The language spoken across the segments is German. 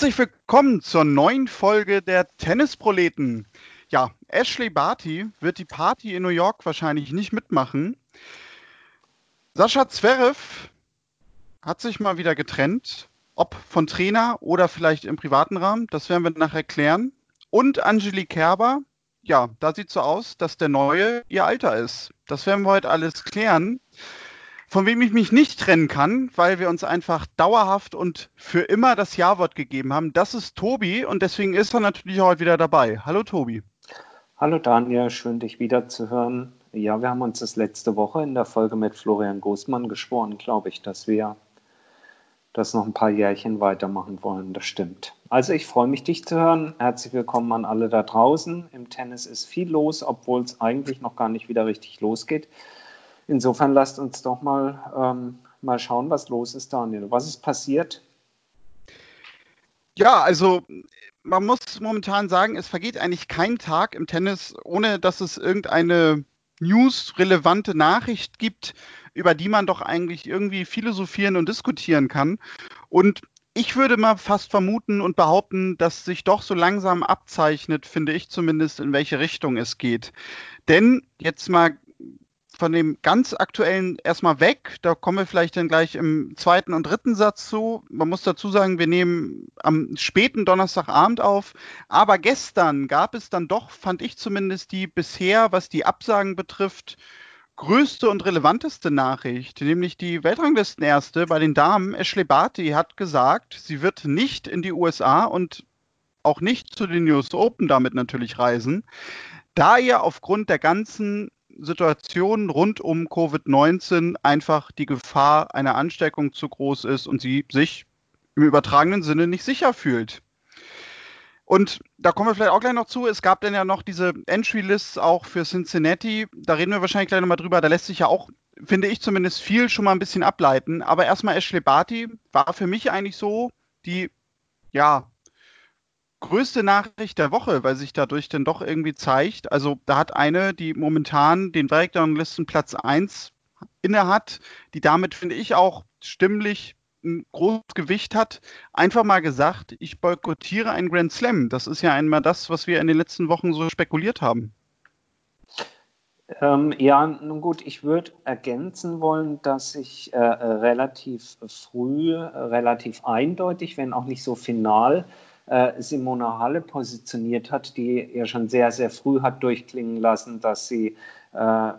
Herzlich willkommen zur neuen Folge der Tennisproleten. Ja, Ashley Barty wird die Party in New York wahrscheinlich nicht mitmachen. Sascha Zverev hat sich mal wieder getrennt, ob von Trainer oder vielleicht im privaten Rahmen, das werden wir nachher klären. Und Angelique Kerber, ja, da sieht so aus, dass der Neue ihr Alter ist. Das werden wir heute alles klären von wem ich mich nicht trennen kann, weil wir uns einfach dauerhaft und für immer das Ja-Wort gegeben haben. Das ist Tobi und deswegen ist er natürlich heute wieder dabei. Hallo Tobi. Hallo Daniel, schön dich wieder zu hören. Ja, wir haben uns das letzte Woche in der Folge mit Florian Großmann geschworen, glaube ich, dass wir das noch ein paar Jährchen weitermachen wollen. Das stimmt. Also ich freue mich, dich zu hören. Herzlich willkommen an alle da draußen. Im Tennis ist viel los, obwohl es eigentlich noch gar nicht wieder richtig losgeht. Insofern lasst uns doch mal, ähm, mal schauen, was los ist, Daniel. Was ist passiert? Ja, also man muss momentan sagen, es vergeht eigentlich kein Tag im Tennis, ohne dass es irgendeine news-relevante Nachricht gibt, über die man doch eigentlich irgendwie philosophieren und diskutieren kann. Und ich würde mal fast vermuten und behaupten, dass sich doch so langsam abzeichnet, finde ich zumindest, in welche Richtung es geht. Denn jetzt mal von dem ganz aktuellen erstmal weg. Da kommen wir vielleicht dann gleich im zweiten und dritten Satz zu. Man muss dazu sagen, wir nehmen am späten Donnerstagabend auf. Aber gestern gab es dann doch, fand ich zumindest, die bisher, was die Absagen betrifft, größte und relevanteste Nachricht, nämlich die Weltranglistenerste bei den Damen, Ashley Barty, hat gesagt, sie wird nicht in die USA und auch nicht zu den US Open damit natürlich reisen, da ihr aufgrund der ganzen Situationen rund um Covid-19 einfach die Gefahr einer Ansteckung zu groß ist und sie sich im übertragenen Sinne nicht sicher fühlt. Und da kommen wir vielleicht auch gleich noch zu. Es gab dann ja noch diese Entry-Lists auch für Cincinnati. Da reden wir wahrscheinlich gleich nochmal drüber. Da lässt sich ja auch, finde ich zumindest, viel schon mal ein bisschen ableiten. Aber erstmal Ashley Barty war für mich eigentlich so die, ja, größte Nachricht der Woche, weil sich dadurch dann doch irgendwie zeigt. Also da hat eine, die momentan den Breakdown-Listen Platz 1 innehat, die damit, finde ich, auch stimmlich ein großes Gewicht hat, einfach mal gesagt, ich boykottiere einen Grand Slam. Das ist ja einmal das, was wir in den letzten Wochen so spekuliert haben. Ähm, ja, nun gut, ich würde ergänzen wollen, dass ich äh, relativ früh, relativ eindeutig, wenn auch nicht so final, äh, Simone Halle positioniert hat, die ja schon sehr, sehr früh hat durchklingen lassen, dass sie äh,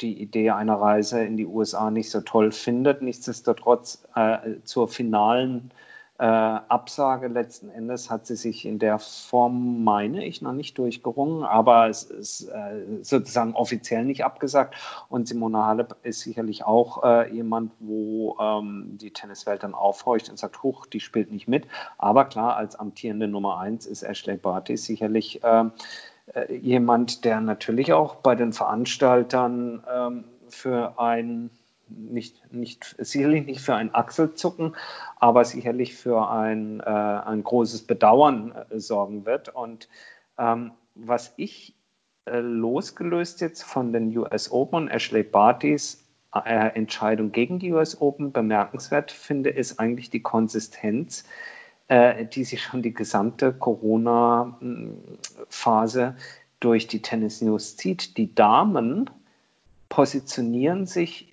die Idee einer Reise in die USA nicht so toll findet. Nichtsdestotrotz äh, zur finalen äh, Absage letzten Endes hat sie sich in der Form, meine ich, noch nicht durchgerungen, aber es ist äh, sozusagen offiziell nicht abgesagt. Und Simona Halep ist sicherlich auch äh, jemand, wo ähm, die Tenniswelt dann aufhorcht und sagt, huch, die spielt nicht mit. Aber klar, als amtierende Nummer eins ist Ashley Barty sicherlich ähm, äh, jemand, der natürlich auch bei den Veranstaltern ähm, für ein nicht, nicht, sicherlich nicht für ein Achselzucken, aber sicherlich für ein, äh, ein großes Bedauern äh, sorgen wird. Und ähm, was ich äh, losgelöst jetzt von den US Open und Ashley Bartys äh, Entscheidung gegen die US Open bemerkenswert finde, ist eigentlich die Konsistenz, äh, die sich schon die gesamte Corona-Phase durch die Tennis News zieht. Die Damen positionieren sich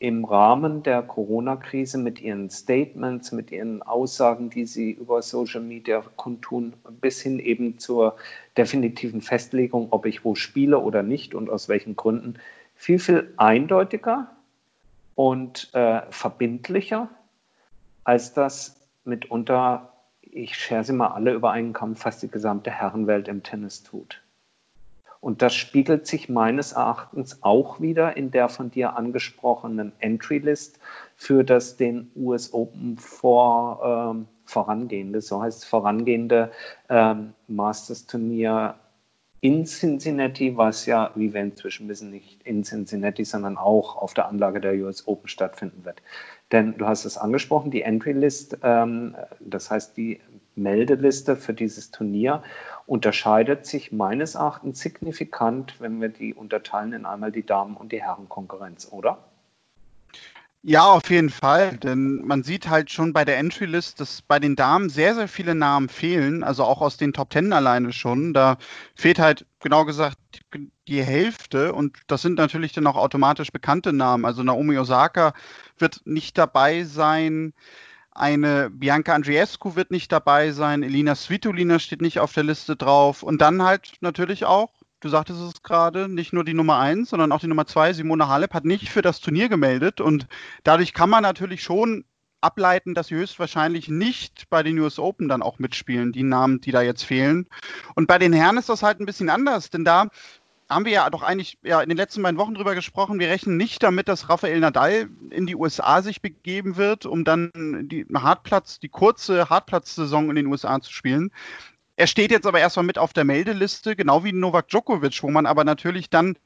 im Rahmen der Corona-Krise mit ihren Statements, mit ihren Aussagen, die sie über Social Media kundtun, bis hin eben zur definitiven Festlegung, ob ich wo spiele oder nicht und aus welchen Gründen, viel, viel eindeutiger und äh, verbindlicher, als das mitunter, ich schere sie mal alle über einen Kamm, fast die gesamte Herrenwelt im Tennis tut. Und das spiegelt sich meines Erachtens auch wieder in der von dir angesprochenen Entry List für das den US Open vor, ähm, vorangehende, so heißt es vorangehende ähm, Masters Turnier in Cincinnati, was ja, wie wir inzwischen wissen, nicht in Cincinnati, sondern auch auf der Anlage der US Open stattfinden wird. Denn du hast es angesprochen, die Entry List, ähm, das heißt die Meldeliste für dieses Turnier unterscheidet sich meines Erachtens signifikant, wenn wir die unterteilen in einmal die Damen- und die Herrenkonkurrenz, oder? Ja, auf jeden Fall, denn man sieht halt schon bei der Entry-List, dass bei den Damen sehr, sehr viele Namen fehlen, also auch aus den Top Ten alleine schon. Da fehlt halt genau gesagt die Hälfte und das sind natürlich dann auch automatisch bekannte Namen. Also Naomi Osaka wird nicht dabei sein. Eine Bianca Andreescu wird nicht dabei sein, Elina Svitolina steht nicht auf der Liste drauf und dann halt natürlich auch du sagtest es gerade, nicht nur die Nummer 1, sondern auch die Nummer 2, Simone Halep, hat nicht für das Turnier gemeldet. Und dadurch kann man natürlich schon ableiten, dass sie höchstwahrscheinlich nicht bei den US Open dann auch mitspielen, die Namen, die da jetzt fehlen. Und bei den Herren ist das halt ein bisschen anders, denn da haben wir ja doch eigentlich ja, in den letzten beiden Wochen drüber gesprochen. Wir rechnen nicht damit, dass Rafael Nadal in die USA sich begeben wird, um dann die Hartplatz, die kurze Hartplatz-Saison in den USA zu spielen. Er steht jetzt aber erstmal mit auf der Meldeliste, genau wie Novak Djokovic, wo man aber natürlich dann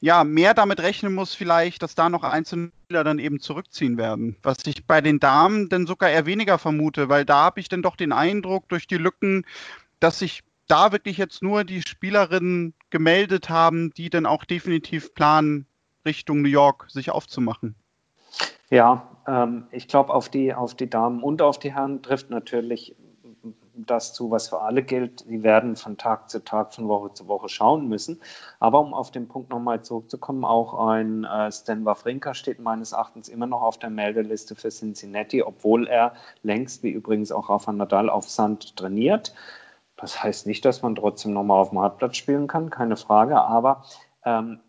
ja mehr damit rechnen muss, vielleicht, dass da noch einzelne Spieler dann eben zurückziehen werden. Was ich bei den Damen dann sogar eher weniger vermute, weil da habe ich dann doch den Eindruck durch die Lücken, dass sich da wirklich jetzt nur die Spielerinnen gemeldet haben, die dann auch definitiv planen, Richtung New York sich aufzumachen. Ja, ähm, ich glaube, auf die, auf die Damen und auf die Herren trifft natürlich das zu, was für alle gilt. Sie werden von Tag zu Tag, von Woche zu Woche schauen müssen. Aber um auf den Punkt nochmal zurückzukommen, auch ein äh, Stan Wawrinka steht meines Erachtens immer noch auf der Meldeliste für Cincinnati, obwohl er längst, wie übrigens auch Rafa Nadal, auf Sand trainiert. Das heißt nicht, dass man trotzdem nochmal auf dem Hartplatz spielen kann, keine Frage, aber ähm,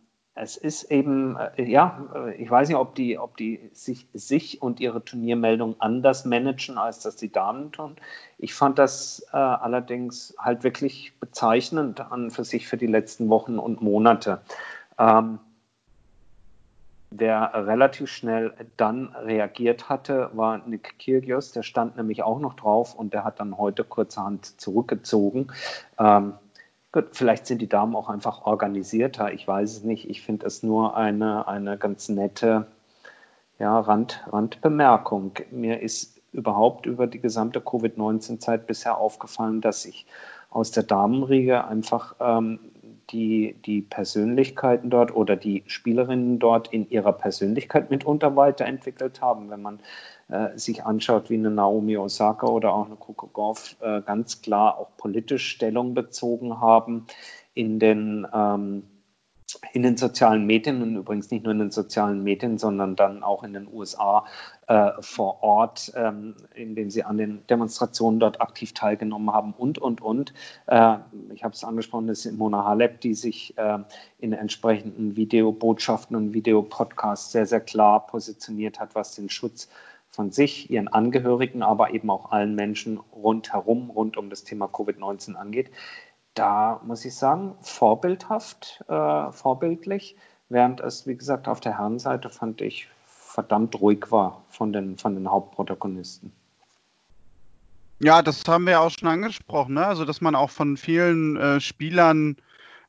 es ist eben, äh, ja, äh, ich weiß nicht, ob die, ob die sich, sich und ihre Turniermeldung anders managen, als das die Damen tun. Ich fand das äh, allerdings halt wirklich bezeichnend an für sich für die letzten Wochen und Monate. Ähm, Wer relativ schnell dann reagiert hatte, war Nick Kyrgios. Der stand nämlich auch noch drauf und der hat dann heute kurzerhand zurückgezogen. Ähm, Gut, vielleicht sind die Damen auch einfach organisierter. Ich weiß es nicht. Ich finde es nur eine, eine ganz nette ja, Rand, Randbemerkung. Mir ist überhaupt über die gesamte Covid-19-Zeit bisher aufgefallen, dass sich aus der Damenriege einfach ähm, die, die Persönlichkeiten dort oder die Spielerinnen dort in ihrer Persönlichkeit mitunter weiterentwickelt haben. Wenn man äh, sich anschaut, wie eine Naomi Osaka oder auch eine Coco Gauff äh, ganz klar auch politisch Stellung bezogen haben in den ähm, in den sozialen Medien und übrigens nicht nur in den sozialen Medien, sondern dann auch in den USA äh, vor Ort, ähm, in denen sie an den Demonstrationen dort aktiv teilgenommen haben und, und, und. Äh, ich habe es angesprochen, das ist Simona Halep, die sich äh, in entsprechenden Videobotschaften und Videopodcasts sehr, sehr klar positioniert hat, was den Schutz von sich, ihren Angehörigen, aber eben auch allen Menschen rundherum, rund um das Thema Covid-19 angeht da muss ich sagen, vorbildhaft, äh, vorbildlich, während es, wie gesagt, auf der Herrenseite fand ich verdammt ruhig war von den, von den Hauptprotagonisten. Ja, das haben wir auch schon angesprochen, ne? also dass man auch von vielen äh, Spielern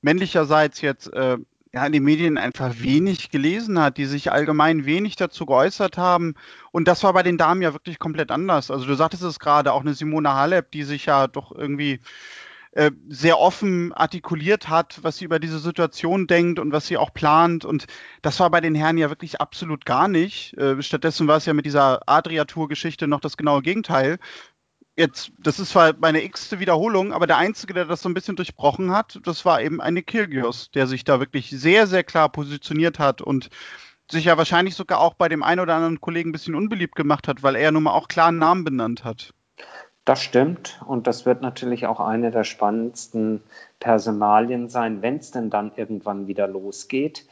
männlicherseits jetzt äh, ja, in den Medien einfach wenig gelesen hat, die sich allgemein wenig dazu geäußert haben. Und das war bei den Damen ja wirklich komplett anders. Also du sagtest es gerade, auch eine Simone Halep, die sich ja doch irgendwie äh, sehr offen artikuliert hat, was sie über diese Situation denkt und was sie auch plant. Und das war bei den Herren ja wirklich absolut gar nicht. Äh, stattdessen war es ja mit dieser Adria-Tour-Geschichte noch das genaue Gegenteil. Jetzt, das ist zwar meine x-te Wiederholung, aber der Einzige, der das so ein bisschen durchbrochen hat, das war eben eine Kirgios, der sich da wirklich sehr, sehr klar positioniert hat und sich ja wahrscheinlich sogar auch bei dem einen oder anderen Kollegen ein bisschen unbeliebt gemacht hat, weil er nun mal auch klar einen Namen benannt hat. Das stimmt und das wird natürlich auch eine der spannendsten Personalien sein, wenn es denn dann irgendwann wieder losgeht.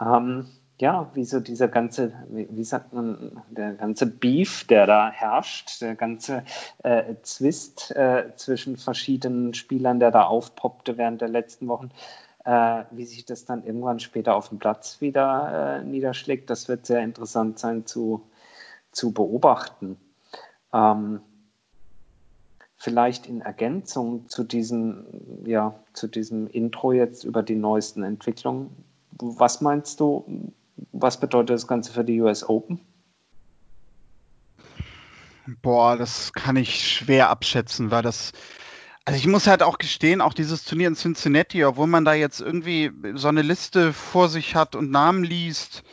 Ähm, ja, wie so dieser ganze, wie, sagt man, der ganze Beef, der da herrscht, der ganze äh, Zwist äh, zwischen verschiedenen Spielern, der da aufpoppte während der letzten Wochen, äh, wie sich das dann irgendwann später auf dem Platz wieder äh, niederschlägt, das wird sehr interessant sein zu, zu beobachten. Ähm, vielleicht in Ergänzung zu diesem, ja, zu diesem Intro jetzt über die neuesten Entwicklungen. Was meinst du, was bedeutet das Ganze für die US Open? Boah, das kann ich schwer abschätzen, weil das, also ich muss halt auch gestehen, auch dieses Turnier in Cincinnati, obwohl man da jetzt irgendwie so eine Liste vor sich hat und Namen liest,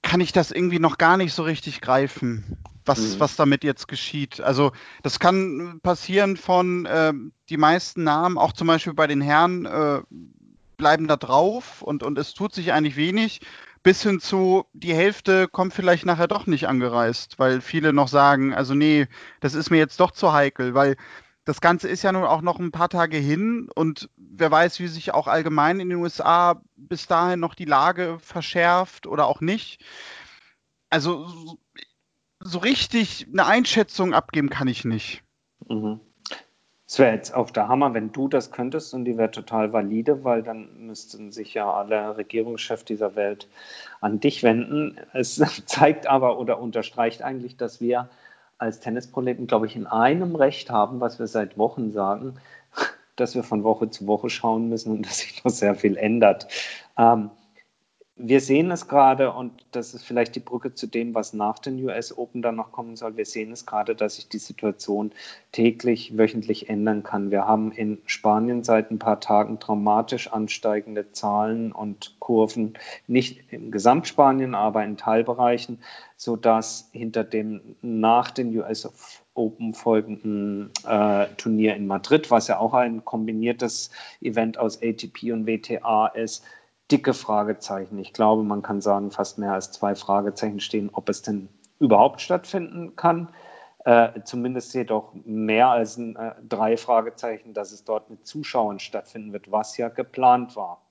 kann ich das irgendwie noch gar nicht so richtig greifen, was, mhm. was damit jetzt geschieht. Also das kann passieren von äh, die meisten Namen, auch zum Beispiel bei den Herren, äh, bleiben da drauf und, und es tut sich eigentlich wenig, bis hin zu die Hälfte kommt vielleicht nachher doch nicht angereist, weil viele noch sagen, also nee, das ist mir jetzt doch zu heikel, weil das Ganze ist ja nun auch noch ein paar Tage hin und wer weiß, wie sich auch allgemein in den USA bis dahin noch die Lage verschärft oder auch nicht. Also so richtig eine Einschätzung abgeben kann ich nicht. Mhm. Es wäre jetzt auch der Hammer, wenn du das könntest und die wäre total valide, weil dann müssten sich ja alle Regierungschefs dieser Welt an dich wenden. Es zeigt aber oder unterstreicht eigentlich, dass wir als Tennisproleten, glaube ich, in einem Recht haben, was wir seit Wochen sagen, dass wir von Woche zu Woche schauen müssen und dass sich noch sehr viel ändert. Ähm, wir sehen es gerade, und das ist vielleicht die Brücke zu dem, was nach den US Open dann noch kommen soll. Wir sehen es gerade, dass sich die Situation täglich, wöchentlich ändern kann. Wir haben in Spanien seit ein paar Tagen dramatisch ansteigende Zahlen und Kurven, nicht im Gesamtspanien, aber in Teilbereichen, sodass hinter dem nach den US Open folgenden äh, Turnier in Madrid, was ja auch ein kombiniertes Event aus ATP und WTA ist, dicke Fragezeichen. Ich glaube, man kann sagen, fast mehr als zwei Fragezeichen stehen, ob es denn überhaupt stattfinden kann. Äh, zumindest jedoch mehr als äh, drei Fragezeichen, dass es dort mit Zuschauern stattfinden wird, was ja geplant war.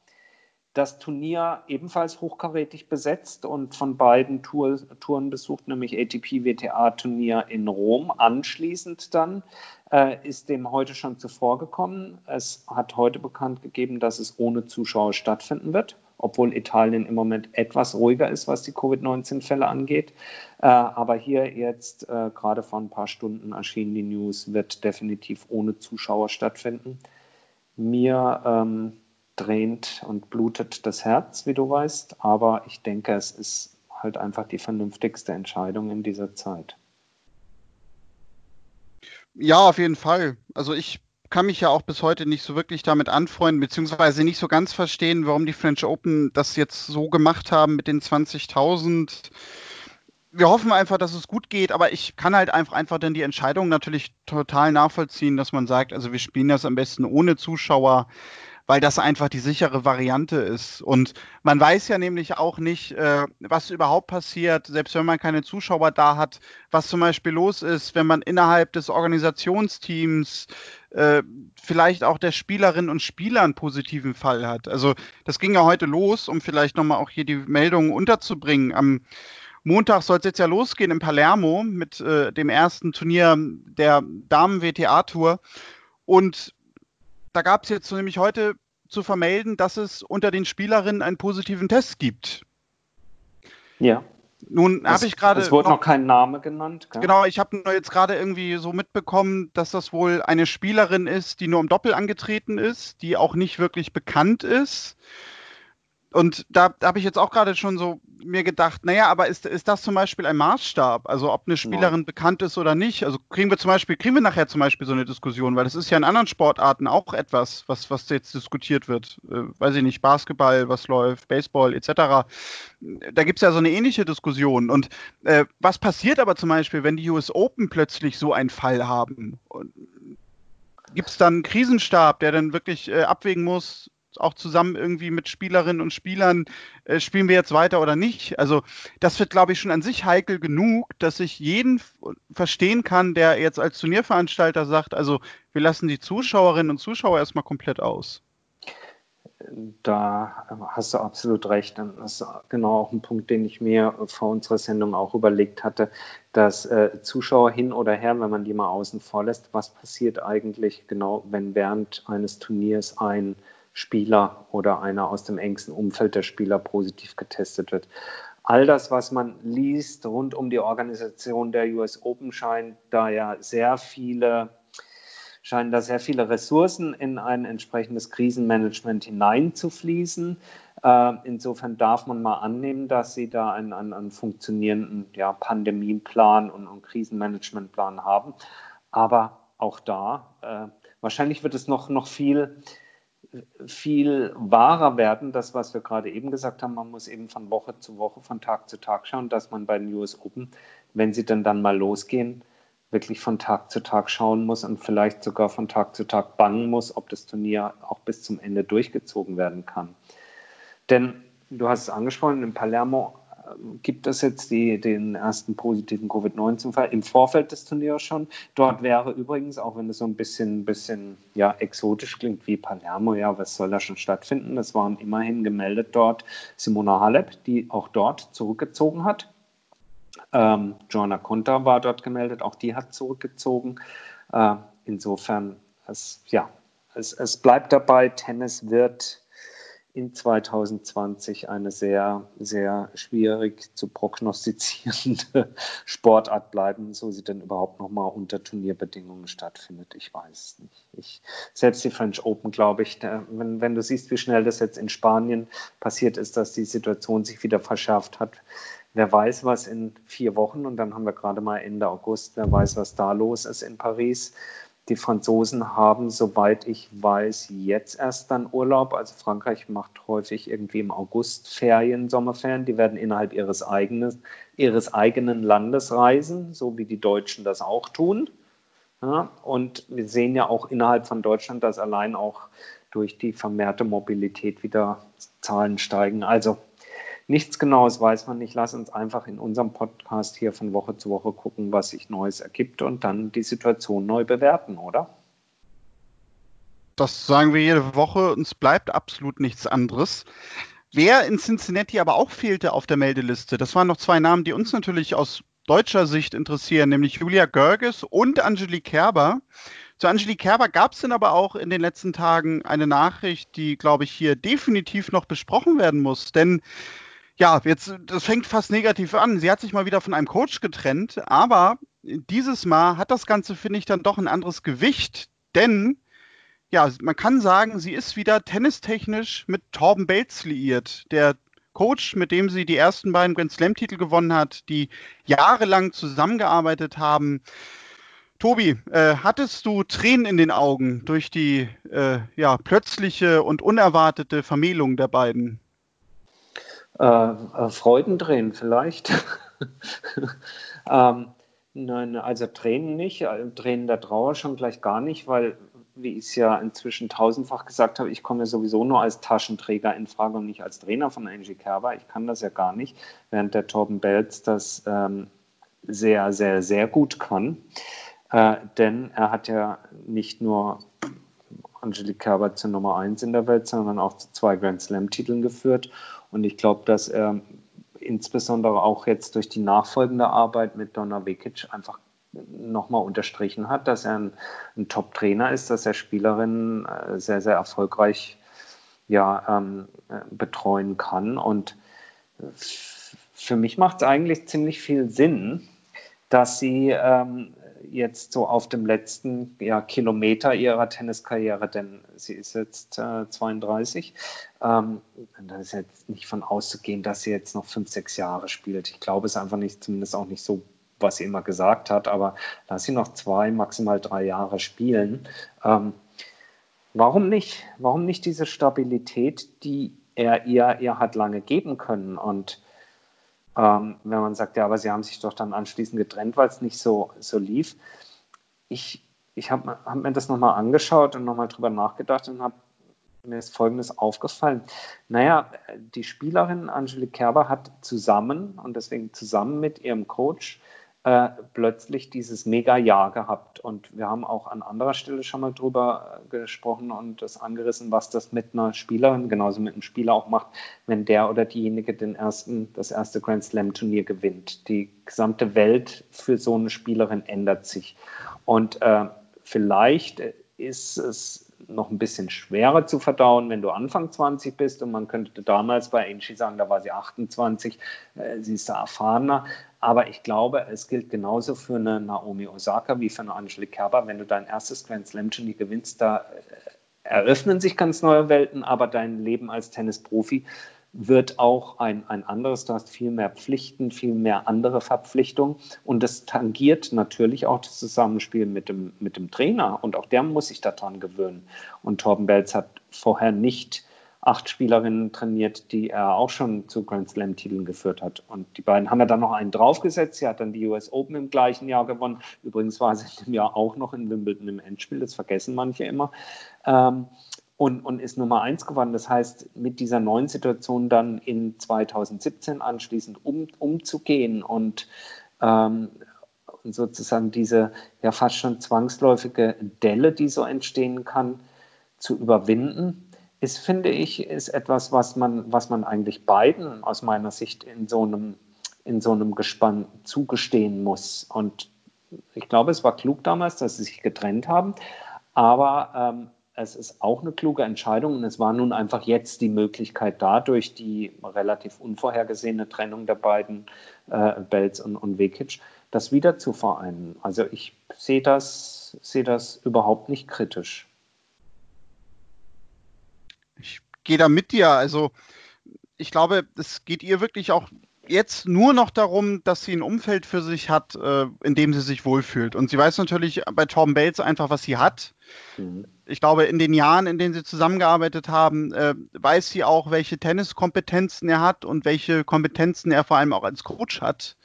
Das Turnier ebenfalls hochkarätig besetzt und von beiden Tour, Touren besucht, nämlich ATP WTA Turnier in Rom. Anschließend dann äh, ist dem heute schon zuvor gekommen. Es hat heute bekannt gegeben, dass es ohne Zuschauer stattfinden wird, obwohl Italien im Moment etwas ruhiger ist, was die Covid-19-Fälle angeht. Äh, aber hier jetzt äh, gerade vor ein paar Stunden erschienen die News, wird definitiv ohne Zuschauer stattfinden. Mir ähm, drehend und blutet das Herz, wie du weißt, aber ich denke, es ist halt einfach die vernünftigste Entscheidung in dieser Zeit. Ja, auf jeden Fall. Also ich kann mich ja auch bis heute nicht so wirklich damit anfreunden, beziehungsweise nicht so ganz verstehen, warum die French Open das jetzt so gemacht haben mit den 20.000. Wir hoffen einfach, dass es gut geht, aber ich kann halt einfach, einfach dann die Entscheidung natürlich total nachvollziehen, dass man sagt, also wir spielen das am besten ohne Zuschauer weil das einfach die sichere Variante ist. Und man weiß ja nämlich auch nicht, äh, was überhaupt passiert, selbst wenn man keine Zuschauer da hat, was zum Beispiel los ist, wenn man innerhalb des Organisationsteams äh, vielleicht auch der Spielerinnen und Spieler einen positiven Fall hat. Also das ging ja heute los, um vielleicht nochmal auch hier die Meldungen unterzubringen. Am Montag soll es jetzt ja losgehen in Palermo mit äh, dem ersten Turnier der Damen-WTA-Tour. Und da gab es jetzt nämlich heute zu vermelden, dass es unter den Spielerinnen einen positiven Test gibt. Ja. Nun habe ich gerade. Es wurde noch, noch, kein Name genannt. Gell? Genau, ich habe nur jetzt gerade irgendwie so mitbekommen, dass das wohl eine Spielerin ist, die nur im Doppel angetreten ist, die auch nicht wirklich bekannt ist. Und da, da habe ich jetzt auch gerade schon so mir gedacht, naja, aber ist, ist das zum Beispiel ein Maßstab? Also ob eine Spielerin ja. bekannt ist oder nicht? Also kriegen wir zum Beispiel, kriegen wir nachher zum Beispiel so eine Diskussion, weil das ist ja in anderen Sportarten auch etwas, was, was jetzt diskutiert wird. Äh, weiß ich nicht, Basketball, was läuft, Baseball etc. Da gibt es ja so eine ähnliche Diskussion. Und äh, was passiert aber zum Beispiel, wenn die US Open plötzlich so einen Fall haben? Gibt es dann einen Krisenstab, der dann wirklich äh, abwägen muss, auch zusammen irgendwie mit Spielerinnen und Spielern, äh, spielen wir jetzt weiter oder nicht. Also das wird, glaube ich, schon an sich heikel genug, dass ich jeden verstehen kann, der jetzt als Turnierveranstalter sagt, also wir lassen die Zuschauerinnen und Zuschauer erstmal komplett aus. Da hast du absolut recht. Das ist genau auch ein Punkt, den ich mir vor unserer Sendung auch überlegt hatte, dass äh, Zuschauer hin oder her, wenn man die mal außen vor lässt, was passiert eigentlich genau, wenn während eines Turniers ein Spieler oder einer aus dem engsten Umfeld der Spieler positiv getestet wird. All das, was man liest rund um die Organisation der US Open, scheint da ja sehr viele scheinen da sehr viele Ressourcen in ein entsprechendes Krisenmanagement hineinzufließen. Äh, insofern darf man mal annehmen, dass Sie da einen, einen, einen funktionierenden ja, Pandemieplan und, und, Krisenmanagementplan haben. Aber auch da, äh, wahrscheinlich wird es noch, noch viel viel wahrer werden. Das, was wir gerade eben gesagt haben, man muss eben von Woche zu Woche, von Tag zu Tag schauen, dass man bei den US Open, wenn sie dann dann mal losgehen, wirklich von Tag zu Tag schauen muss und vielleicht sogar von Tag zu Tag bangen muss, ob das Turnier auch bis zum Ende durchgezogen werden kann. Denn du hast es angesprochen, in Palermo gibt es jetzt die, den ersten positiven Covid-19-Fall im Vorfeld des Turniers schon. Dort wäre übrigens, auch wenn es so ein bisschen, bisschen ja, exotisch klingt wie Palermo, ja, was soll da schon stattfinden? Das waren immerhin gemeldet dort Simona Halep, die auch dort zurückgezogen hat. Ähm, Joanna Conta war dort gemeldet, auch die hat zurückgezogen. Äh, insofern, es, ja, es, es bleibt dabei, Tennis wird in 2020 eine sehr, sehr schwierig zu prognostizierende Sportart bleiben, so sie denn überhaupt noch mal unter Turnierbedingungen stattfindet. Ich weiß es nicht. Ich, selbst die French Open, glaube ich, da, wenn, wenn du siehst, wie schnell das jetzt in Spanien passiert ist, dass die Situation sich wieder verschärft hat, wer weiß, was in vier Wochen, und dann haben wir gerade mal Ende August, wer weiß, was da los ist in Paris. Die Franzosen haben, soweit ich weiß, jetzt erst dann Urlaub. Also Frankreich macht häufig irgendwie im August Ferien, Sommerferien. Die werden innerhalb ihres, eigenes, ihres eigenen Landes reisen, so wie die Deutschen das auch tun. Ja, und wir sehen ja auch innerhalb von Deutschland, dass allein auch durch die vermehrte Mobilität wieder Zahlen steigen. Also Nichts Genaues weiß man nicht. Lass uns einfach in unserem Podcast hier von Woche zu Woche gucken, was sich Neues ergibt und dann die Situation neu bewerten, oder? Das sagen wir jede Woche. Uns bleibt absolut nichts anderes. Wer in Cincinnati aber auch fehlte auf der Meldeliste, das waren noch zwei Namen, die uns natürlich aus deutscher Sicht interessieren, nämlich Julia Görges und Angelique Kerber. Zu Angelique Kerber gab es denn aber auch in den letzten Tagen eine Nachricht, die, glaube ich, hier definitiv noch besprochen werden muss. Denn ja, jetzt, das fängt fast negativ an. Sie hat sich mal wieder von einem Coach getrennt, aber dieses Mal hat das Ganze, finde ich, dann doch ein anderes Gewicht, denn ja, man kann sagen, sie ist wieder tennistechnisch mit Torben Belz liiert, der Coach, mit dem sie die ersten beiden Grand Slam-Titel gewonnen hat, die jahrelang zusammengearbeitet haben. Tobi, äh, hattest du Tränen in den Augen durch die äh, ja, plötzliche und unerwartete Vermählung der beiden? Äh, äh, Freudentränen vielleicht. ähm, nein, also Tränen nicht, äh, Tränen der Trauer schon gleich gar nicht, weil, wie ich es ja inzwischen tausendfach gesagt habe, ich komme ja sowieso nur als Taschenträger in Frage und nicht als Trainer von Angie Kerber. Ich kann das ja gar nicht, während der Torben Belz das ähm, sehr, sehr, sehr gut kann. Äh, denn er hat ja nicht nur Angelique Kerber zur Nummer 1 in der Welt, sondern auch zu zwei Grand Slam-Titeln geführt. Und ich glaube, dass er insbesondere auch jetzt durch die nachfolgende Arbeit mit Donna Vekic einfach nochmal unterstrichen hat, dass er ein, ein Top-Trainer ist, dass er Spielerinnen äh, sehr, sehr erfolgreich ja, ähm, äh, betreuen kann. Und für mich macht es eigentlich ziemlich viel Sinn, dass sie ähm, jetzt so auf dem letzten ja, Kilometer ihrer Tenniskarriere, denn sie ist jetzt äh, 32. Ähm, da ist jetzt nicht von auszugehen, dass sie jetzt noch fünf, sechs Jahre spielt. Ich glaube es einfach nicht, zumindest auch nicht so, was sie immer gesagt hat, aber lass sie noch zwei, maximal drei Jahre spielen. Ähm, warum nicht? Warum nicht diese Stabilität, die er ihr, ihr hat lange geben können? Und ähm, wenn man sagt, ja, aber sie haben sich doch dann anschließend getrennt, weil es nicht so, so lief. Ich, ich habe hab mir das nochmal angeschaut und nochmal drüber nachgedacht und habe mir ist Folgendes aufgefallen. Naja, die Spielerin Angelique Kerber hat zusammen und deswegen zusammen mit ihrem Coach äh, plötzlich dieses Mega-Jahr gehabt. Und wir haben auch an anderer Stelle schon mal drüber äh, gesprochen und das angerissen, was das mit einer Spielerin, genauso mit einem Spieler auch macht, wenn der oder diejenige den ersten, das erste Grand Slam-Turnier gewinnt. Die gesamte Welt für so eine Spielerin ändert sich. Und äh, vielleicht ist es noch ein bisschen schwerer zu verdauen, wenn du Anfang 20 bist. Und man könnte damals bei Angie sagen, da war sie 28, äh, sie ist da erfahrener. Aber ich glaube, es gilt genauso für eine Naomi Osaka wie für eine Angelique Kerber. Wenn du dein erstes Grand Slam Turnier gewinnst, da äh, eröffnen sich ganz neue Welten, aber dein Leben als Tennisprofi wird auch ein, ein anderes, du hast viel mehr Pflichten, viel mehr andere Verpflichtungen und das tangiert natürlich auch das Zusammenspiel mit dem, mit dem Trainer und auch der muss sich daran gewöhnen. Und Torben Belz hat vorher nicht acht Spielerinnen trainiert, die er auch schon zu Grand Slam-Titeln geführt hat. Und die beiden haben ja dann noch einen draufgesetzt. Sie hat dann die US Open im gleichen Jahr gewonnen. Übrigens war sie im Jahr auch noch in Wimbledon im Endspiel. Das vergessen manche immer. Ähm, und, und ist Nummer eins geworden. Das heißt, mit dieser neuen Situation dann in 2017 anschließend um, umzugehen und ähm, sozusagen diese ja fast schon zwangsläufige Delle, die so entstehen kann, zu überwinden, ist, finde ich, ist etwas, was man, was man eigentlich beiden aus meiner Sicht in so einem, in so einem Gespann zugestehen muss. Und ich glaube, es war klug damals, dass sie sich getrennt haben. Aber ähm, es ist auch eine kluge Entscheidung und es war nun einfach jetzt die Möglichkeit da, durch die relativ unvorhergesehene Trennung der beiden äh, Belz und, und Vekic, das wieder zu vereinen. Also ich sehe das, sehe das überhaupt nicht kritisch. Ich gehe da mit dir. Also ich glaube, es geht ihr wirklich auch jetzt nur noch darum, dass sie ein Umfeld für sich hat, äh, in dem sie sich wohlfühlt. Und sie weiß natürlich bei Torben Bates einfach, was sie hat. Mhm. Ich glaube, in den Jahren, in denen sie zusammengearbeitet haben, äh, weiß sie auch, welche Tenniskompetenzen er hat und welche Kompetenzen er vor allem auch als Coach hat.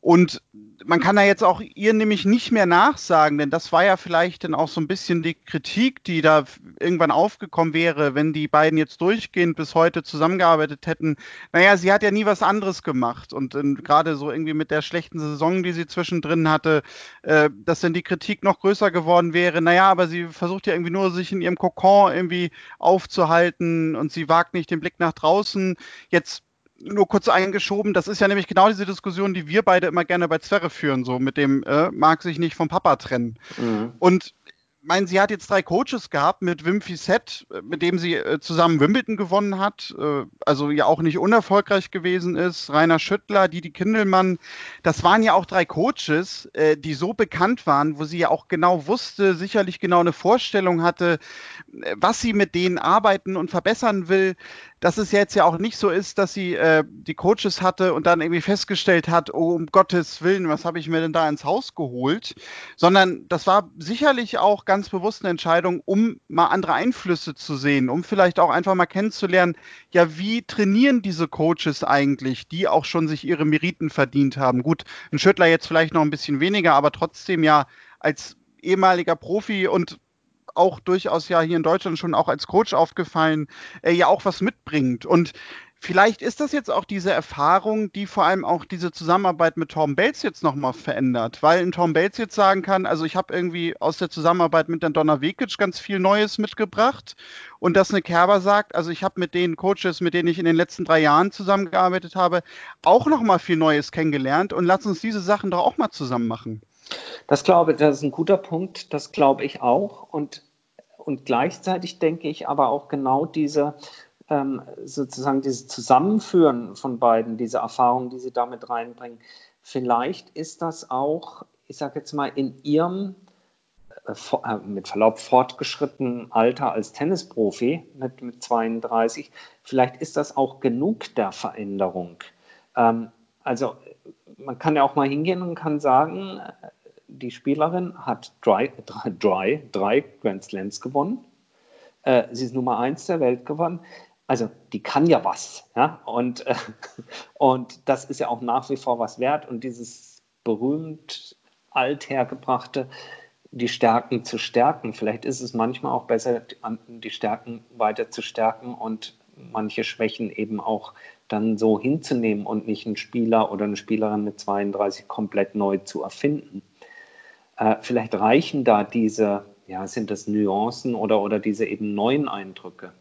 Und man kann da jetzt auch ihr nämlich nicht mehr nachsagen, denn das war ja vielleicht dann auch so ein bisschen die Kritik, die da irgendwann aufgekommen wäre, wenn die beiden jetzt durchgehend bis heute zusammengearbeitet hätten. Naja, sie hat ja nie was anderes gemacht und gerade so irgendwie mit der schlechten Saison, die sie zwischendrin hatte, äh, dass dann die Kritik noch größer geworden wäre. Naja, aber sie versucht ja irgendwie nur, sich in ihrem Kokon irgendwie aufzuhalten und sie wagt nicht den Blick nach draußen. Jetzt nur kurz eingeschoben, das ist ja nämlich genau diese Diskussion, die wir beide immer gerne bei Zwerre führen, so mit dem äh, mag sich nicht vom Papa trennen. Mhm. Und meine, sie hat jetzt drei Coaches gehabt mit Wim Fissett, mit dem sie äh, zusammen Wimbledon gewonnen hat, äh, also ja auch nicht unerfolgreich gewesen ist. Rainer Schüttler, Didi Kindelmann, das waren ja auch drei Coaches, äh, die so bekannt waren, wo sie ja auch genau wusste, sicherlich genau eine Vorstellung hatte, äh, was sie mit denen arbeiten und verbessern will dass es jetzt ja auch nicht so ist, dass sie äh, die Coaches hatte und dann irgendwie festgestellt hat, oh, um Gottes Willen, was habe ich mir denn da ins Haus geholt? Sondern das war sicherlich auch ganz bewusst eine Entscheidung, um mal andere Einflüsse zu sehen, um vielleicht auch einfach mal kennenzulernen, ja, wie trainieren diese Coaches eigentlich, die auch schon sich ihre Meriten verdient haben? Gut, ein Schüttler jetzt vielleicht noch ein bisschen weniger, aber trotzdem ja als ehemaliger Profi und auch durchaus ja hier in Deutschland schon auch als Coach aufgefallen, äh, ja auch was mitbringt. Und vielleicht ist das jetzt auch diese Erfahrung, die vor allem auch diese Zusammenarbeit mit Tom Bates jetzt nochmal verändert, weil ein Tom Bates jetzt sagen kann, also ich habe irgendwie aus der Zusammenarbeit mit der Donna Vekic ganz viel Neues mitgebracht. Und dass eine Kerber sagt, also ich habe mit den Coaches, mit denen ich in den letzten drei Jahren zusammengearbeitet habe, auch nochmal viel Neues kennengelernt. Und lass uns diese Sachen doch auch mal zusammen machen. Das glaube ich, das ist ein guter Punkt, das glaube ich auch. Und und gleichzeitig denke ich aber auch genau diese ähm, sozusagen dieses Zusammenführen von beiden, diese Erfahrungen, die sie damit reinbringen. Vielleicht ist das auch, ich sage jetzt mal, in ihrem äh, äh, mit Verlaub fortgeschrittenen Alter als Tennisprofi mit, mit 32, vielleicht ist das auch genug der Veränderung. Ähm, also man kann ja auch mal hingehen und kann sagen, die Spielerin hat drei, drei, drei Grand Slams gewonnen. Äh, sie ist Nummer eins der Welt gewonnen. Also die kann ja was. Ja? Und, äh, und das ist ja auch nach wie vor was wert. Und dieses berühmt althergebrachte, die Stärken zu stärken. Vielleicht ist es manchmal auch besser, die Stärken weiter zu stärken und manche Schwächen eben auch dann so hinzunehmen und nicht einen Spieler oder eine Spielerin mit 32 komplett neu zu erfinden. Äh, vielleicht reichen da diese, ja, sind das Nuancen oder, oder diese eben neuen Eindrücke.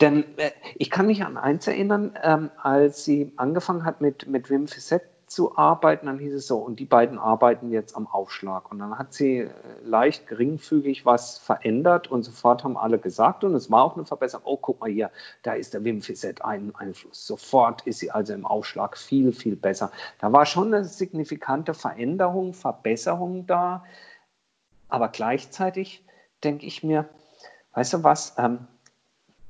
Denn äh, ich kann mich an eins erinnern, ähm, als sie angefangen hat mit, mit Wim Fissett zu arbeiten, dann hieß es so, und die beiden arbeiten jetzt am Aufschlag. Und dann hat sie äh, leicht geringfügig was verändert und sofort haben alle gesagt, und es war auch eine Verbesserung, oh, guck mal hier, da ist der Wim Fissett ein Einfluss. Sofort ist sie also im Aufschlag viel, viel besser. Da war schon eine signifikante Veränderung, Verbesserung da, aber gleichzeitig denke ich mir, weißt du was, ähm,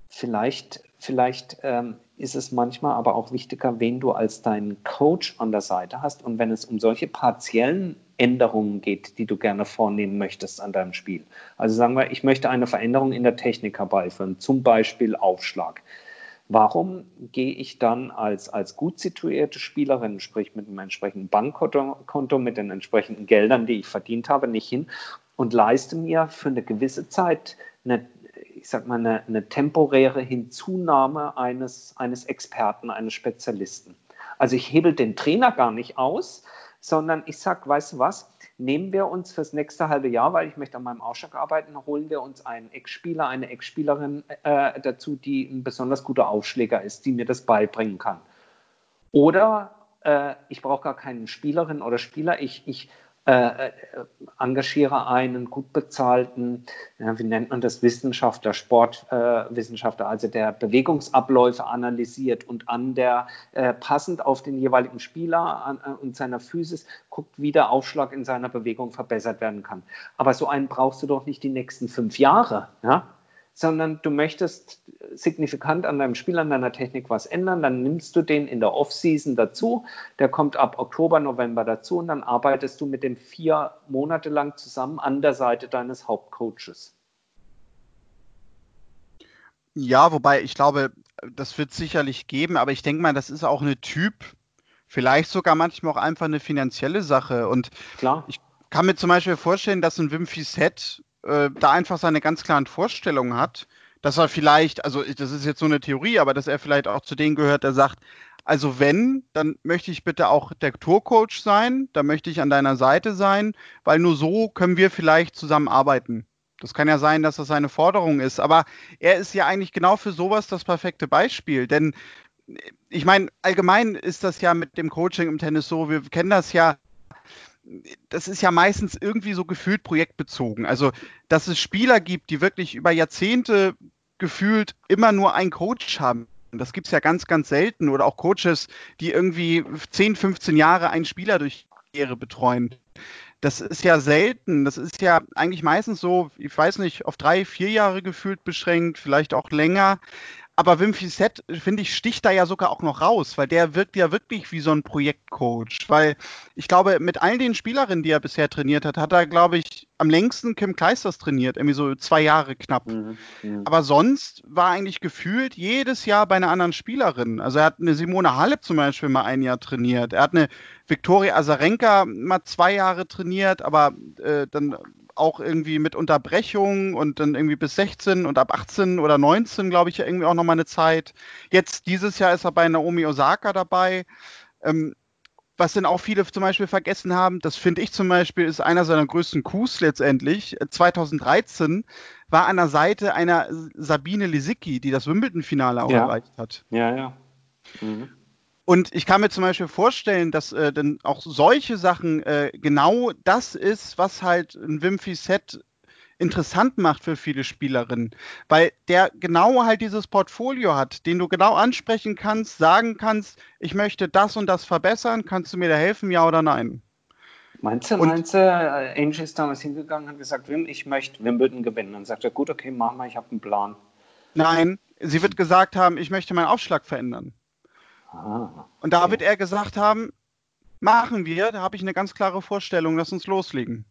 vielleicht vielleicht ähm, ist es manchmal aber auch wichtiger, wen du als deinen Coach an der Seite hast. Und wenn es um solche partiellen Änderungen geht, die du gerne vornehmen möchtest an deinem Spiel. Also sagen wir, ich möchte eine Veränderung in der Technik herbeiführen, zum Beispiel Aufschlag. Warum gehe ich dann als, als gut situierte Spielerin, sprich mit einem entsprechenden Bankkonto, mit den entsprechenden Geldern, die ich verdient habe, nicht hin und leiste mir für eine gewisse Zeit eine, ich sag mal, eine, eine temporäre Hinzunahme eines, eines Experten, eines Spezialisten. Also ich hebel den Trainer gar nicht aus, sondern ich sage, weißt du was, nehmen wir uns fürs nächste halbe Jahr, weil ich möchte an meinem Ausschlag arbeiten, holen wir uns einen Ex-Spieler, eine Ex-Spielerin äh, dazu, die ein besonders guter Aufschläger ist, die mir das beibringen kann. Oder äh, ich brauche gar keinen Spielerin oder Spieler, ich, ich äh, äh, engagiere einen gut bezahlten, ja, wie nennt man das, Wissenschaftler, Sportwissenschaftler, äh, also der Bewegungsabläufe analysiert und an der äh, passend auf den jeweiligen Spieler an, äh, und seiner Physis guckt, wie der Aufschlag in seiner Bewegung verbessert werden kann. Aber so einen brauchst du doch nicht die nächsten fünf Jahre. Ja? Sondern du möchtest signifikant an deinem Spiel, an deiner Technik was ändern, dann nimmst du den in der Off-Season dazu, der kommt ab Oktober, November dazu und dann arbeitest du mit dem vier Monate lang zusammen an der Seite deines Hauptcoaches. Ja, wobei ich glaube, das wird sicherlich geben, aber ich denke mal, das ist auch eine Typ, vielleicht sogar manchmal auch einfach eine finanzielle Sache. Und Klar. ich kann mir zum Beispiel vorstellen, dass ein Wim Set äh, da einfach seine ganz klaren Vorstellungen hat, dass er vielleicht, also das ist jetzt so eine Theorie, aber dass er vielleicht auch zu denen gehört, der sagt, also wenn, dann möchte ich bitte auch der Tourcoach sein, da möchte ich an deiner Seite sein, weil nur so können wir vielleicht zusammenarbeiten. Das kann ja sein, dass das seine Forderung ist, aber er ist ja eigentlich genau für sowas das perfekte Beispiel, denn ich meine, allgemein ist das ja mit dem Coaching im Tennis so, wir kennen das ja, das ist ja meistens irgendwie so gefühlt projektbezogen. Also, dass es Spieler gibt, die wirklich über Jahrzehnte gefühlt immer nur einen Coach haben. Das gibt es ja ganz, ganz selten. Oder auch Coaches, die irgendwie 10, 15 Jahre einen Spieler durch Ehre betreuen. Das ist ja selten. Das ist ja eigentlich meistens so, ich weiß nicht, auf drei, vier Jahre gefühlt beschränkt, vielleicht auch länger aber Wim Fissett, finde ich, sticht da ja sogar auch noch raus, weil der wirkt ja wirklich wie so ein Projektcoach. Weil ich glaube, mit all den Spielerinnen, die er bisher trainiert hat, hat er, glaube ich, am längsten Kim Kleisters trainiert, irgendwie so zwei Jahre knapp. Mhm, mhm, Aber sonst war eigentlich gefühlt jedes Jahr bei einer anderen Spielerin. Also er hat eine Simone Halep zum Beispiel mal ein Jahr trainiert. Er hat eine Viktoria Azarenka mal zwei Jahre trainiert, aber äh, dann auch irgendwie mit Unterbrechung und dann irgendwie bis 16 und ab 18 oder 19, glaube ich, irgendwie auch nochmal eine Zeit. Jetzt dieses Jahr ist er bei Naomi Osaka dabei. Ähm, was denn auch viele zum Beispiel vergessen haben, das finde ich zum Beispiel, ist einer seiner größten Coups letztendlich. 2013 war an der Seite einer Sabine Lisicki, die das Wimbledon-Finale auch ja. erreicht hat. Ja, ja. Mhm. Und ich kann mir zum Beispiel vorstellen, dass äh, dann auch solche Sachen äh, genau das ist, was halt ein Wimpy Set interessant macht für viele Spielerinnen, weil der genau halt dieses Portfolio hat, den du genau ansprechen kannst, sagen kannst, ich möchte das und das verbessern, kannst du mir da helfen, ja oder nein? Meinst du, und, meinst du, äh, Angie ist damals hingegangen und hat gesagt, Wim, ich möchte Wimbledon gewinnen. Dann sagt er, gut, okay, mach mal, ich habe einen Plan. Nein, sie wird gesagt haben, ich möchte meinen Aufschlag verändern. Ah, und da wird er gesagt haben, machen wir, da habe ich eine ganz klare Vorstellung, lass uns loslegen.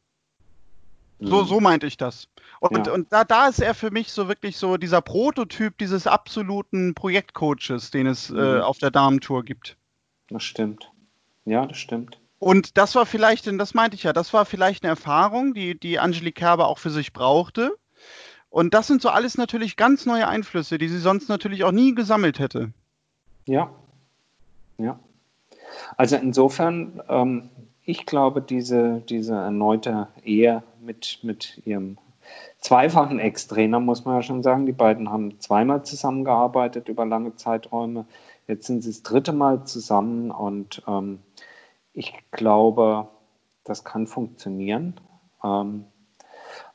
So, mhm. so meinte ich das. Und, ja. und da, da ist er für mich so wirklich so dieser Prototyp dieses absoluten Projektcoaches, den es äh, mhm. äh, auf der Damentour gibt. Das stimmt. Ja, das stimmt. Und das war vielleicht, denn das meinte ich ja, das war vielleicht eine Erfahrung, die, die Angelique Kerber auch für sich brauchte. Und das sind so alles natürlich ganz neue Einflüsse, die sie sonst natürlich auch nie gesammelt hätte. Ja, ja. Also insofern, ähm, ich glaube, diese, diese erneute Ehe mit, mit ihrem zweifachen Ex-Trainer, muss man ja schon sagen, die beiden haben zweimal zusammengearbeitet über lange Zeiträume. Jetzt sind sie das dritte Mal zusammen und ähm, ich glaube, das kann funktionieren. Ähm,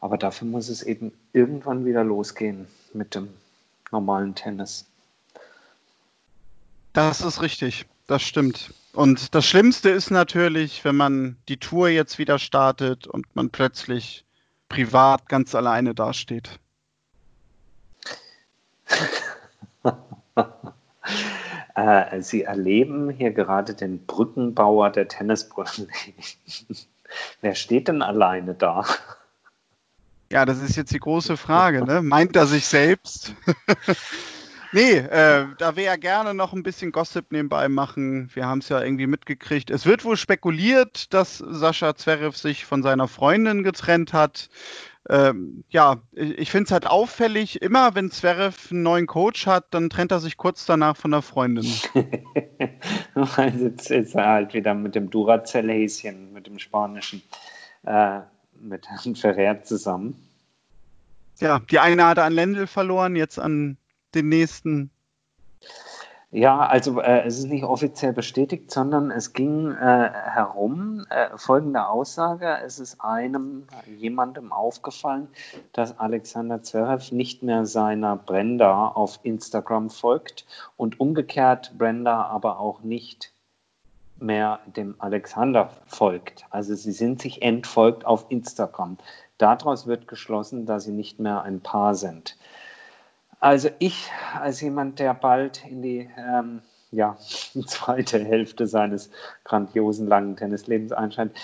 aber dafür muss es eben irgendwann wieder losgehen mit dem normalen Tennis. Das ist richtig. Das stimmt. Und das Schlimmste ist natürlich, wenn man die Tour jetzt wieder startet und man plötzlich privat ganz alleine dasteht. Äh, Sie erleben hier gerade den Brückenbauer der Tennisbrücken. Wer steht denn alleine da? Ja, das ist jetzt die große Frage. Ne? Meint er sich selbst? nee, äh, da wir ja gerne noch ein bisschen Gossip nebenbei machen. Wir haben es ja irgendwie mitgekriegt. Es wird wohl spekuliert, dass Sascha Zverev sich von seiner Freundin getrennt hat. Ähm, ja, ich, finde es halt auffällig, immer wenn Zverev einen neuen Coach hat, dann trennt er sich kurz danach von der Freundin. jetzt ist er halt wieder mit dem Duracell-Häschen, mit dem spanischen. Äh, mit Herrn Ferrer zusammen. Ja, die eine hatte an Lendl verloren, jetzt an den nächsten. Ja, also äh, es ist nicht offiziell bestätigt, sondern es ging äh, herum äh, folgende Aussage. Es ist einem, jemandem aufgefallen, dass Alexander Zverev nicht mehr seiner Brenda auf Instagram folgt und umgekehrt Brenda aber auch nicht mehr dem Alexander folgt. Also sie sind sich entfolgt auf Instagram. Daraus wird geschlossen, dass sie nicht mehr ein Paar sind. Also ich als jemand, der bald in die ähm, ja, zweite Hälfte seines grandiosen langen Tennislebens einscheint,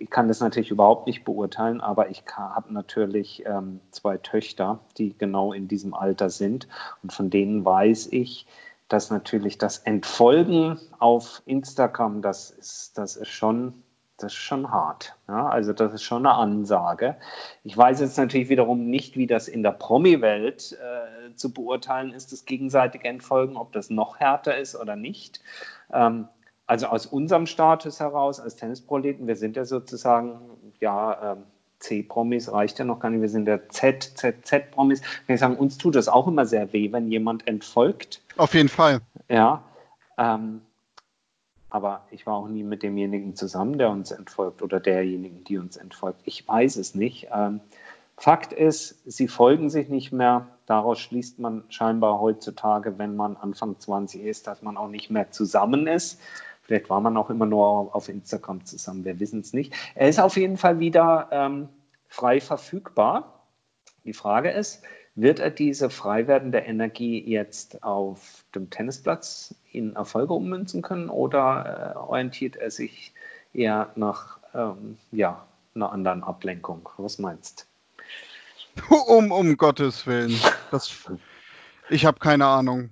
ich kann das natürlich überhaupt nicht beurteilen, aber ich habe natürlich ähm, zwei Töchter, die genau in diesem Alter sind. Und von denen weiß ich, dass natürlich das Entfolgen auf Instagram, das ist, das ist schon, das ist schon hart. Ja? Also das ist schon eine Ansage. Ich weiß jetzt natürlich wiederum nicht, wie das in der Promi-Welt äh, zu beurteilen ist, das gegenseitige Entfolgen, ob das noch härter ist oder nicht. Ähm, also aus unserem Status heraus als Tennisproleten, wir sind ja sozusagen ja ähm, C-Promis reicht ja noch gar nicht, wir sind der Z, Z, Z-Promis. Wir sagen, uns tut das auch immer sehr weh, wenn jemand entfolgt. Auf jeden Fall. Ja. Ähm, aber ich war auch nie mit demjenigen zusammen, der uns entfolgt oder derjenigen, die uns entfolgt. Ich weiß es nicht. Ähm, Fakt ist, sie folgen sich nicht mehr. Daraus schließt man scheinbar heutzutage, wenn man Anfang 20 ist, dass man auch nicht mehr zusammen ist. Vielleicht war man auch immer nur auf Instagram zusammen, wir wissen es nicht. Er ist auf jeden Fall wieder ähm, frei verfügbar. Die Frage ist, wird er diese frei werdende Energie jetzt auf dem Tennisplatz in Erfolge ummünzen können oder äh, orientiert er sich eher nach ähm, ja, einer anderen Ablenkung? Was meinst du? Um, um Gottes Willen. Das, ich habe keine Ahnung.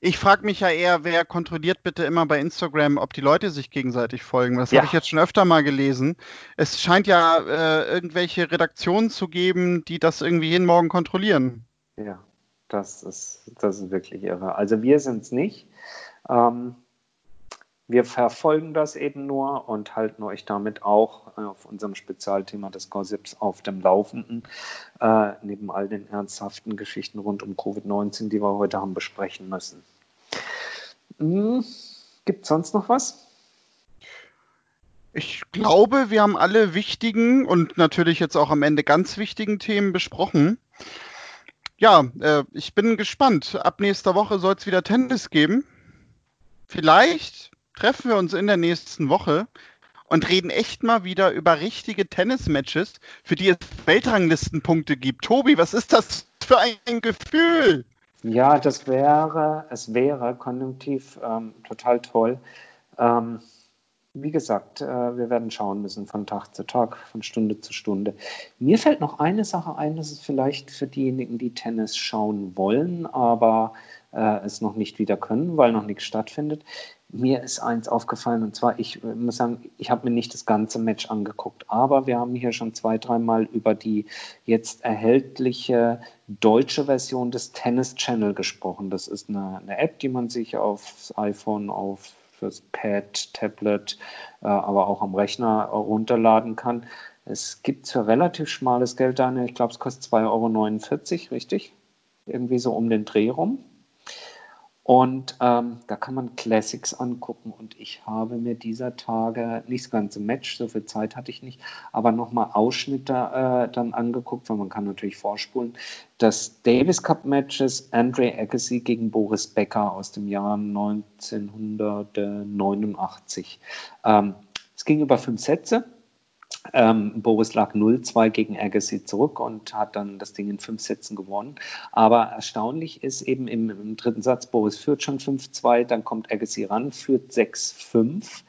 Ich frage mich ja eher, wer kontrolliert bitte immer bei Instagram, ob die Leute sich gegenseitig folgen. Das ja. habe ich jetzt schon öfter mal gelesen. Es scheint ja äh, irgendwelche Redaktionen zu geben, die das irgendwie jeden Morgen kontrollieren. Ja, das ist, das ist wirklich irre. Also wir sind es nicht. Ähm, wir verfolgen das eben nur und halten euch damit auch auf unserem Spezialthema des Gossips auf dem Laufenden, äh, neben all den ernsthaften Geschichten rund um Covid-19, die wir heute haben besprechen müssen. Hm, Gibt es sonst noch was? Ich glaube, wir haben alle wichtigen und natürlich jetzt auch am Ende ganz wichtigen Themen besprochen. Ja, äh, ich bin gespannt. Ab nächster Woche soll es wieder Tennis geben. Vielleicht treffen wir uns in der nächsten Woche und reden echt mal wieder über richtige Tennismatches, für die es Weltranglistenpunkte gibt. Tobi, was ist das für ein Gefühl? Ja, das wäre, es wäre konjunktiv ähm, total toll. Ähm, wie gesagt, äh, wir werden schauen müssen von Tag zu Tag, von Stunde zu Stunde. Mir fällt noch eine Sache ein, das ist vielleicht für diejenigen, die Tennis schauen wollen, aber äh, es noch nicht wieder können, weil noch nichts stattfindet. Mir ist eins aufgefallen und zwar, ich äh, muss sagen, ich habe mir nicht das ganze Match angeguckt, aber wir haben hier schon zwei, dreimal über die jetzt erhältliche deutsche Version des Tennis Channel gesprochen. Das ist eine, eine App, die man sich aufs iPhone, auf fürs Pad, Tablet, äh, aber auch am Rechner runterladen kann. Es gibt für relativ schmales Geld eine, ich glaube, es kostet 2,49 Euro, richtig? Irgendwie so um den Dreh rum. Und ähm, da kann man Classics angucken. Und ich habe mir dieser Tage, nicht das ganze Match, so viel Zeit hatte ich nicht, aber nochmal Ausschnitte äh, dann angeguckt, weil man kann natürlich vorspulen. Das Davis Cup Matches Andre Agassi gegen Boris Becker aus dem Jahr 1989. Ähm, es ging über fünf Sätze. Ähm, Boris lag 0-2 gegen Agassi zurück und hat dann das Ding in fünf Sätzen gewonnen. Aber erstaunlich ist eben im, im dritten Satz, Boris führt schon 5-2, dann kommt Agassi ran, führt 6-5.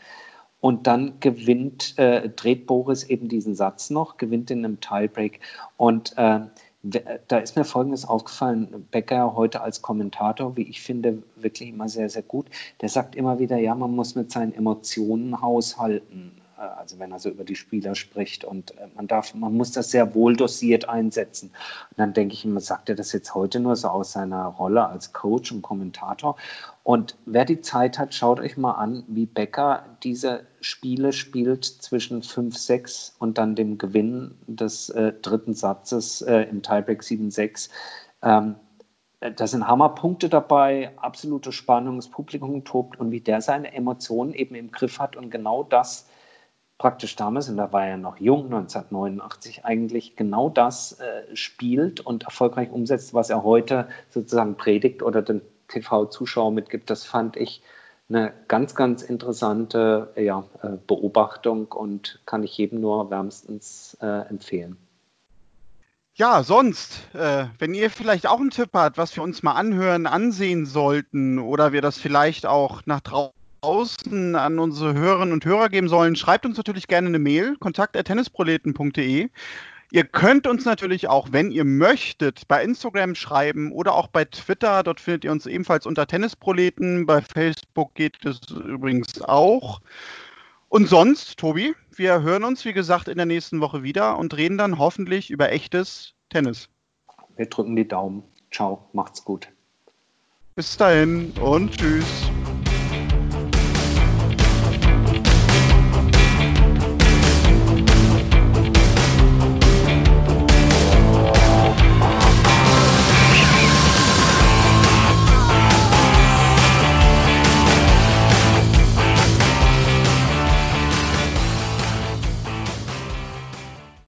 Und dann gewinnt, äh, dreht Boris eben diesen Satz noch, gewinnt in einem Tiebreak. Und äh, da ist mir Folgendes aufgefallen. Becker heute als Kommentator, wie ich finde, wirklich immer sehr, sehr gut. Der sagt immer wieder, ja, man muss mit seinen Emotionen haushalten. Äh, also wenn er so über die Spieler spricht und äh, man darf, man muss das sehr wohl dosiert einsetzen. Und dann denke ich immer, sagt er das jetzt heute nur so aus seiner Rolle als Coach und Kommentator? Und wer die Zeit hat, schaut euch mal an, wie Becker diese Spiele spielt zwischen 5-6 und dann dem Gewinn des äh, dritten Satzes äh, im Tiebreak 7-6. Ähm, da sind Hammerpunkte dabei, absolute Spannung, das Publikum tobt und wie der seine Emotionen eben im Griff hat und genau das praktisch damals, und da war er noch jung, 1989, eigentlich genau das äh, spielt und erfolgreich umsetzt, was er heute sozusagen predigt oder den TV-Zuschauer mitgibt. Das fand ich eine ganz, ganz interessante ja, äh, Beobachtung und kann ich jedem nur wärmstens äh, empfehlen. Ja, sonst, äh, wenn ihr vielleicht auch einen Tipp habt, was wir uns mal anhören, ansehen sollten oder wir das vielleicht auch nach draußen außen an unsere Hörerinnen und Hörer geben sollen, schreibt uns natürlich gerne eine Mail, kontakt.tennisproleten.de. Ihr könnt uns natürlich auch, wenn ihr möchtet, bei Instagram schreiben oder auch bei Twitter. Dort findet ihr uns ebenfalls unter Tennisproleten. Bei Facebook geht es übrigens auch. Und sonst, Tobi, wir hören uns, wie gesagt, in der nächsten Woche wieder und reden dann hoffentlich über echtes Tennis. Wir drücken die Daumen. Ciao, macht's gut. Bis dahin und tschüss.